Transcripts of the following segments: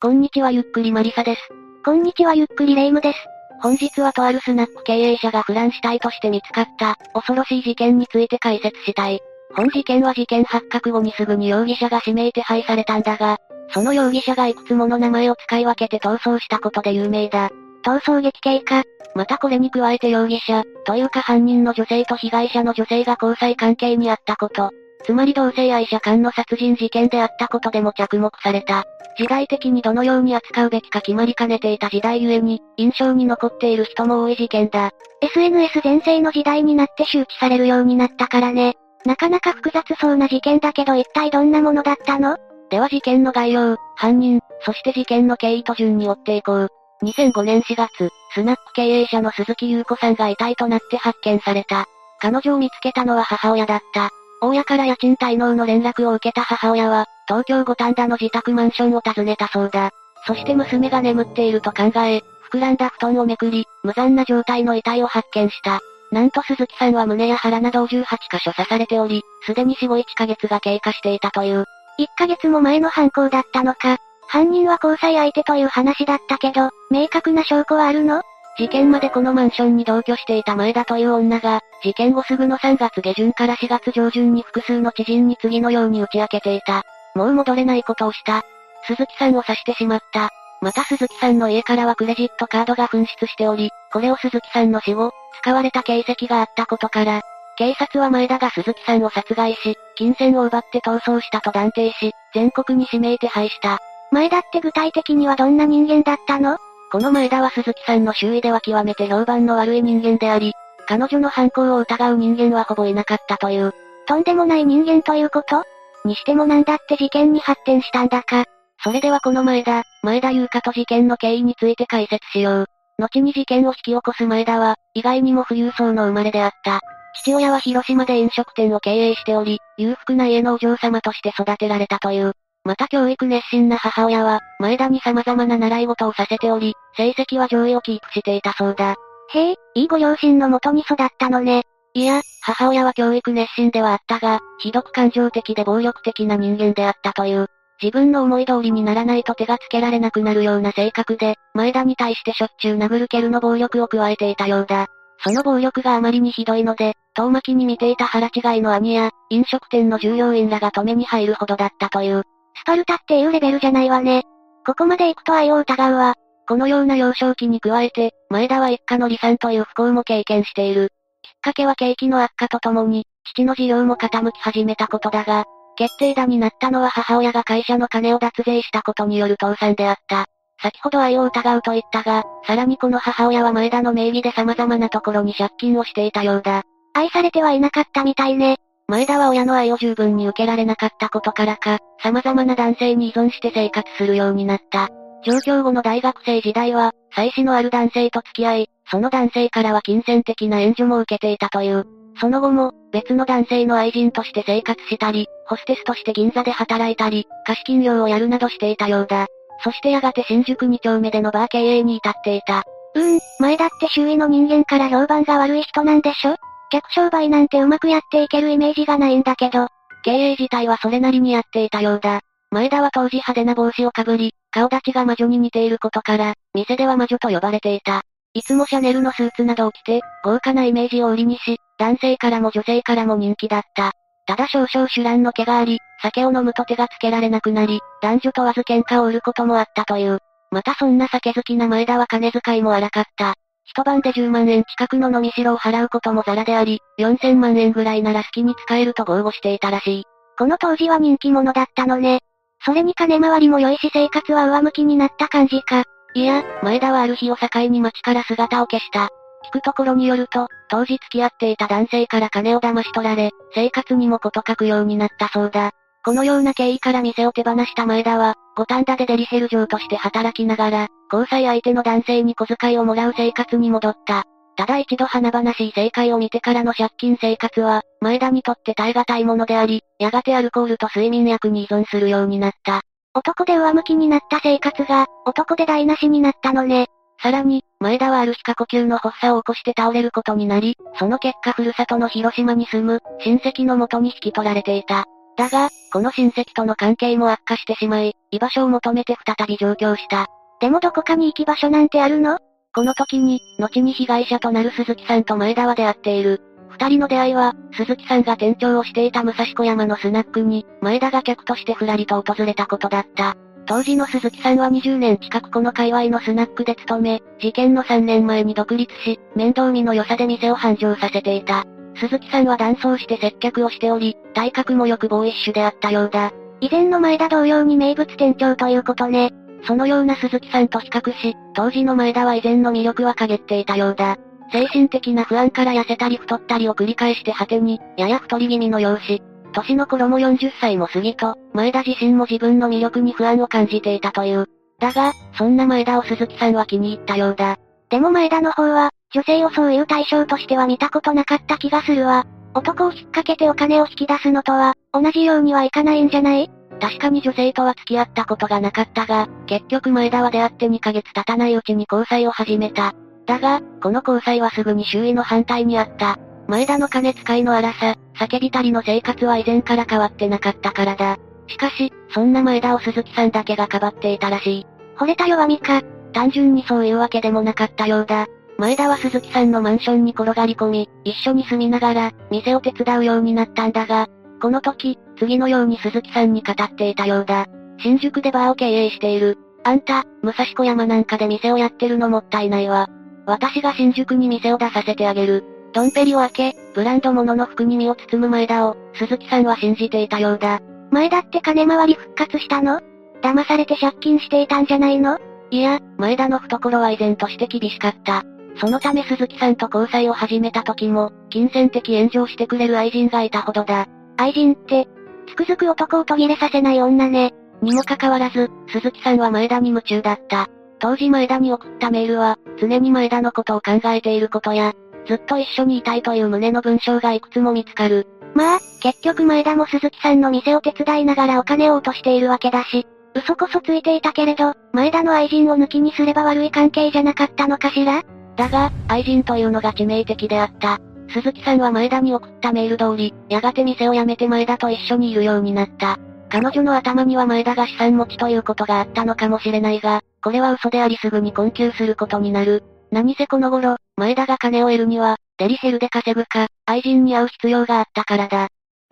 こんにちはゆっくりマリサです。こんにちはゆっくりレイムです。本日はとあるスナック経営者がフラン死体として見つかった、恐ろしい事件について解説したい。本事件は事件発覚後にすぐに容疑者が指名手配されたんだが、その容疑者がいくつもの名前を使い分けて逃走したことで有名だ。逃走劇系か。またこれに加えて容疑者、というか犯人の女性と被害者の女性が交際関係にあったこと。つまり同性愛者間の殺人事件であったことでも着目された。時代的にどのように扱うべきか決まりかねていた時代ゆえに、印象に残っている人も多い事件だ。SNS 全盛の時代になって周知されるようになったからね。なかなか複雑そうな事件だけど一体どんなものだったの？では事件の概要、犯人、そして事件の経緯と順に追っていこう。2005年4月、スナック経営者の鈴木優子さんが遺体となって発見された。彼女を見つけたのは母親だった。大家から家賃滞納の連絡を受けた母親は、東京五反田の自宅マンションを訪ねたそうだ。そして娘が眠っていると考え、膨らんだ布団をめくり、無残な状態の遺体を発見した。なんと鈴木さんは胸や腹などを18箇所刺されており、すでに死後1ヶ月が経過していたという。1ヶ月も前の犯行だったのか。犯人は交際相手という話だったけど、明確な証拠はあるの？事件までこのマンションに同居していた前田という女が、事件後すぐの3月下旬から4月上旬に複数の知人に次のように打ち明けていた。もう戻れないことをした。鈴木さんを刺してしまった。また鈴木さんの家からはクレジットカードが紛失しており、これを鈴木さんの死後、使われた形跡があったことから、警察は前田が鈴木さんを殺害し、金銭を奪って逃走したと断定し、全国に指名手配した。前田って具体的にはどんな人間だったの？この前田は鈴木さんの周囲では極めて評判の悪い人間であり、彼女の犯行を疑う人間はほぼいなかったという。とんでもない人間ということ？にしてもなんだって事件に発展したんだか？それではこの前田、前田優香と事件の経緯について解説しよう。後に事件を引き起こす前田は、意外にも富裕層の生まれであった。父親は広島で飲食店を経営しており、裕福な家のお嬢様として育てられたという。また教育熱心な母親は、前田に様々な習い事をさせており、成績は上位をキープしていたそうだ。へえ、いいご両親のもとに育ったのね。いや、母親は教育熱心ではあったが、ひどく感情的で暴力的な人間であったという。自分の思い通りにならないと手がつけられなくなるような性格で、前田に対してしょっちゅう殴る蹴るの暴力を加えていたようだ。その暴力があまりにひどいので、遠巻きに見ていた腹違いの兄や、飲食店の従業員らが止めに入るほどだったという。スパルタっていうレベルじゃないわね。ここまで行くと愛を疑うわ。このような幼少期に加えて、前田は一家の離散という不幸も経験している。きっかけは景気の悪化とともに、父の事業も傾き始めたことだが、決定打になったのは母親が会社の金を脱税したことによる倒産であった。先ほど愛を疑うと言ったが、さらにこの母親は前田の名義で様々なところに借金をしていたようだ。愛されてはいなかったみたいね。前田は親の愛を十分に受けられなかったことからか、様々な男性に依存して生活するようになった。上京後の大学生時代は、妻子のある男性と付き合い、その男性からは金銭的な援助も受けていたという。その後も、別の男性の愛人として生活したり、ホステスとして銀座で働いたり、貸金業をやるなどしていたようだ。そしてやがて新宿2丁目でのバー経営に至っていた。うーん、前だって周囲の人間から評判が悪い人なんでしょ？客商売なんてうまくやっていけるイメージがないんだけど、経営自体はそれなりにやっていたようだ。前田は当時派手な帽子をかぶり、顔立ちが魔女に似ていることから、店では魔女と呼ばれていた。いつもシャネルのスーツなどを着て、豪華なイメージを売りにし、男性からも女性からも人気だった。ただ少々手乱の毛があり、酒を飲むと手がつけられなくなり、男女問わず喧嘩を売ることもあったという。またそんな酒好きな前田は金遣いも荒かった。一晩で10万円近くの飲み代を払うこともザラであり、4000万円ぐらいなら好きに使えると豪語していたらしい。この当時は人気者だったのね。それに金回りも良いし生活は上向きになった感じか。いや、前田はある日を境に街から姿を消した。聞くところによると、当時付き合っていた男性から金を騙し取られ、生活にもこと書くようになったそうだ。このような経緯から店を手放した前田は、五反田でデリヘル嬢として働きながら、交際相手の男性に小遣いをもらう生活に戻った。ただ一度華々しい正解を見てからの借金生活は、前田にとって耐え難いものであり、やがてアルコールと睡眠薬に依存するようになった。男で上向きになった生活が、男で台無しになったのね。さらに、前田はある日過呼吸の発作を起こして倒れることになり、その結果ふるさとの広島に住む、親戚の元に引き取られていた。だが、この親戚との関係も悪化してしまい、居場所を求めて再び上京した。でもどこかに行き場所なんてあるの？この時に、後に被害者となる鈴木さんと前田は出会っている。二人の出会いは、鈴木さんが店長をしていた武蔵小山のスナックに、前田が客としてふらりと訪れたことだった。当時の鈴木さんは20年近くこの界隈のスナックで勤め、事件の3年前に独立し、面倒見の良さで店を繁盛させていた。鈴木さんは男装して接客をしており、体格もよくボーイッシュであったようだ。以前の前田同様に名物店長ということね。そのような鈴木さんと比較し、当時の前田は以前の魅力は陰っていたようだ。精神的な不安から痩せたり太ったりを繰り返して果てに、やや太り気味の容姿。年の頃も40歳も過ぎと、前田自身も自分の魅力に不安を感じていたという。だが、そんな前田を鈴木さんは気に入ったようだ。でも前田の方は、女性をそういう対象としては見たことなかった気がするわ。男を引っ掛けてお金を引き出すのとは、同じようにはいかないんじゃない？確かに女性とは付き合ったことがなかったが、結局前田は出会って2ヶ月経たないうちに交際を始めた。だが、この交際はすぐに周囲の反対にあった。前田の金使いの荒さ、叫びたりの生活は以前から変わってなかったからだ。しかし、そんな前田を鈴木さんだけがかばっていたらしい。惚れた弱みか。単純にそういうわけでもなかったようだ。前田は鈴木さんのマンションに転がり込み、一緒に住みながら、店を手伝うようになったんだが、この時、次のように鈴木さんに語っていたようだ。新宿でバーを経営している。あんた、武蔵小山なんかで店をやってるのもったいないわ。私が新宿に店を出させてあげる。ドンペリを開け、ブランド物の服に身を包む前田を、鈴木さんは信じていたようだ。前田って金回り復活したの？騙されて借金していたんじゃないの？いや、前田の懐は依然として厳しかった。そのため鈴木さんと交際を始めた時も、金銭的援助をしてくれる愛人がいたほどだ。愛人って、つくづく男を途切れさせない女ね。にもかかわらず、鈴木さんは前田に夢中だった。当時前田に送ったメールは、常に前田のことを考えていることや、ずっと一緒にいたいという旨の文章がいくつも見つかる。まあ、結局前田も鈴木さんの店を手伝いながらお金を落としているわけだし、嘘こそついていたけれど、前田の愛人を抜きにすれば悪い関係じゃなかったのかしら？だが、愛人というのが致命的であった。鈴木さんは前田に送ったメール通り、やがて店を辞めて前田と一緒にいるようになった。彼女の頭には前田が資産持ちということがあったのかもしれないが、これは嘘でありすぐに困窮することになる。何せこの頃、前田が金を得るには、デリヘルで稼ぐか、愛人に会う必要があったからだ。あ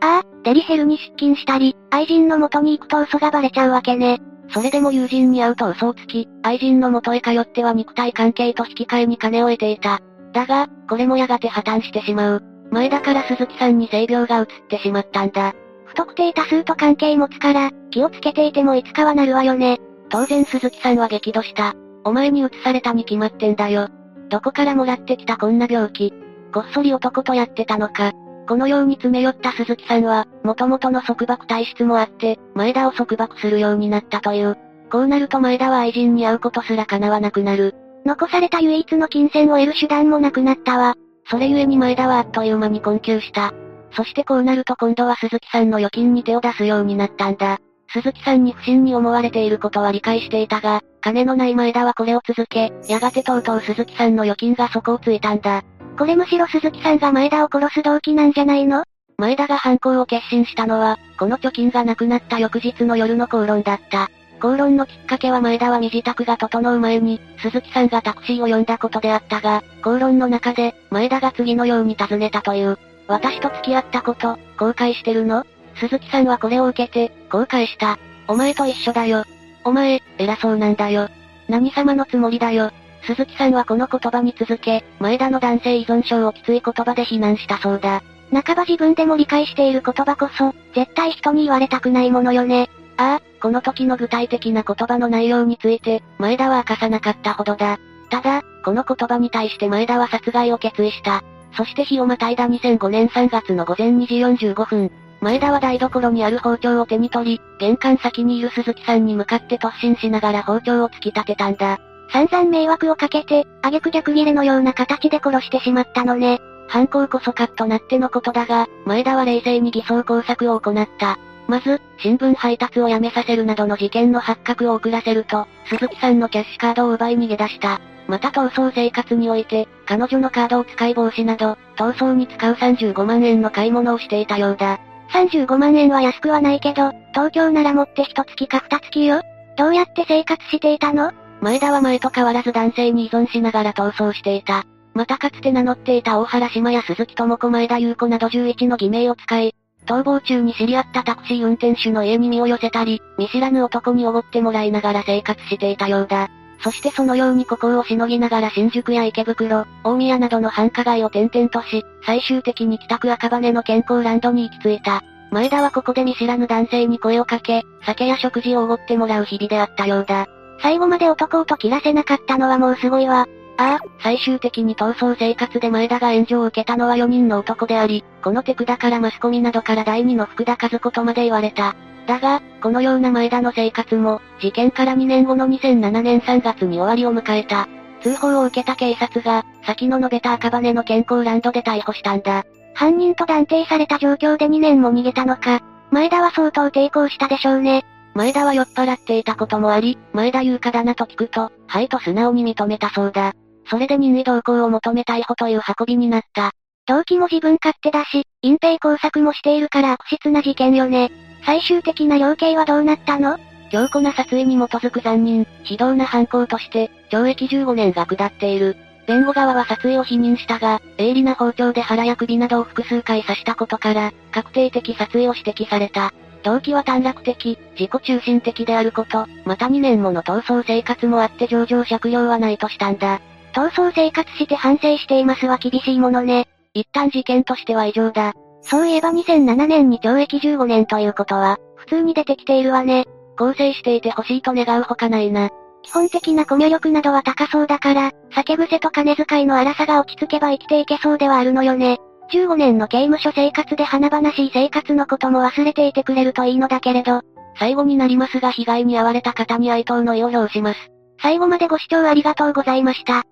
あ、デリヘルに出勤したり、愛人の元に行くと嘘がバレちゃうわけね。それでも友人に会うと嘘をつき、愛人の元へ通っては肉体関係と引き換えに金を得ていた。だが、これもやがて破綻してしまう。前田から鈴木さんに性病が移ってしまったんだ。不特定多数と関係持つから、気をつけていてもいつかはなるわよね。当然鈴木さんは激怒した。お前に移されたに決まってんだよ。どこからもらってきたこんな病気。こっそり男とやってたのか。このように詰め寄った鈴木さんは、元々の束縛体質もあって、前田を束縛するようになったという。こうなると前田は愛人に会うことすら叶わなくなる。残された唯一の金銭を得る手段もなくなったわ。それゆえに前田はあっという間に困窮した。そしてこうなると今度は鈴木さんの預金に手を出すようになったんだ。鈴木さんに不審に思われていることは理解していたが、金のない前田はこれを続け、やがてとうとう鈴木さんの預金が底をついたんだ。これむしろ鈴木さんが前田を殺す動機なんじゃないの？前田が犯行を決心したのは、この貯金がなくなった翌日の夜の口論だった。口論のきっかけは前田は身支度が整う前に、鈴木さんがタクシーを呼んだことであったが、口論の中で、前田が次のように尋ねたという。私と付き合ったこと、後悔してるの？鈴木さんはこれを受けて、後悔した。お前と一緒だよ。お前、偉そうなんだよ。何様のつもりだよ。鈴木さんはこの言葉に続け、前田の男性依存症をきつい言葉で非難したそうだ。半ば自分でも理解している言葉こそ、絶対人に言われたくないものよね。ああ、この時の具体的な言葉の内容について、前田は明かさなかったほどだ。ただ、この言葉に対して前田は殺害を決意した。そして日をまたいだ2005年3月の午前2時45分、前田は台所にある包丁を手に取り、玄関先にいる鈴木さんに向かって突進しながら包丁を突き立てたんだ。散々迷惑をかけて、挙句逆切れのような形で殺してしまったのね。犯行こそカッとなってのことだが、前田は冷静に偽装工作を行った。まず、新聞配達をやめさせるなどの事件の発覚を遅らせると、鈴木さんのキャッシュカードを奪い逃げ出した。また逃走生活において、彼女のカードを使い防止など、逃走に使う35万円の買い物をしていたようだ。35万円は安くはないけど、東京なら持って一月か二月よ。どうやって生活していたの？前田は前と変わらず男性に依存しながら逃走していた。またかつて名乗っていた大原島や鈴木智子前田優子など11の偽名を使い、逃亡中に知り合ったタクシー運転手の家に身を寄せたり、見知らぬ男におごってもらいながら生活していたようだ。そしてそのように孤高をしのぎながら新宿や池袋、大宮などの繁華街を転々とし、最終的に北区赤羽の健康ランドに行き着いた。前田はここで見知らぬ男性に声をかけ、酒や食事をおごってもらう日々であったようだ。最後まで男をと切らせなかったのはもうすごいわ。ああ、最終的に逃走生活で前田が援助を受けたのは4人の男であり、この手札からマスコミなどから第二の福田和子とまで言われた。だが、このような前田の生活も、事件から2年後の2007年3月に終わりを迎えた。通報を受けた警察が、先の述べた赤羽の健康ランドで逮捕したんだ。犯人と断定された状況で2年も逃げたのか。前田は相当抵抗したでしょうね。前田は酔っ払っていたこともあり、前田優香だなと聞くと、はいと素直に認めたそうだ。それで任意同行を求め逮捕という運びになった。動機も自分勝手だし、隠蔽工作もしているから悪質な事件よね。最終的な量刑はどうなったの？強固な殺意に基づく残忍、非道な犯行として、懲役15年が下っている。弁護側は殺意を否認したが、鋭利な包丁で腹や首などを複数回刺したことから、確定的殺意を指摘された。動機は短絡的、自己中心的であること、また2年もの逃走生活もあって上場借用はないとしたんだ。逃走生活して反省していますは厳しいものね。一旦事件としては異常だ。そういえば2007年に懲役15年ということは、普通に出てきているわね。構成していてほしいと願うほかないな。基本的なコミュ力などは高そうだから、酒癖と金遣いの荒さが落ち着けば生きていけそうではあるのよね。15年の刑務所生活で華々しい生活のことも忘れていてくれるといいのだけれど。最後になりますが被害に遭われた方に哀悼の意を表します。最後までご視聴ありがとうございました。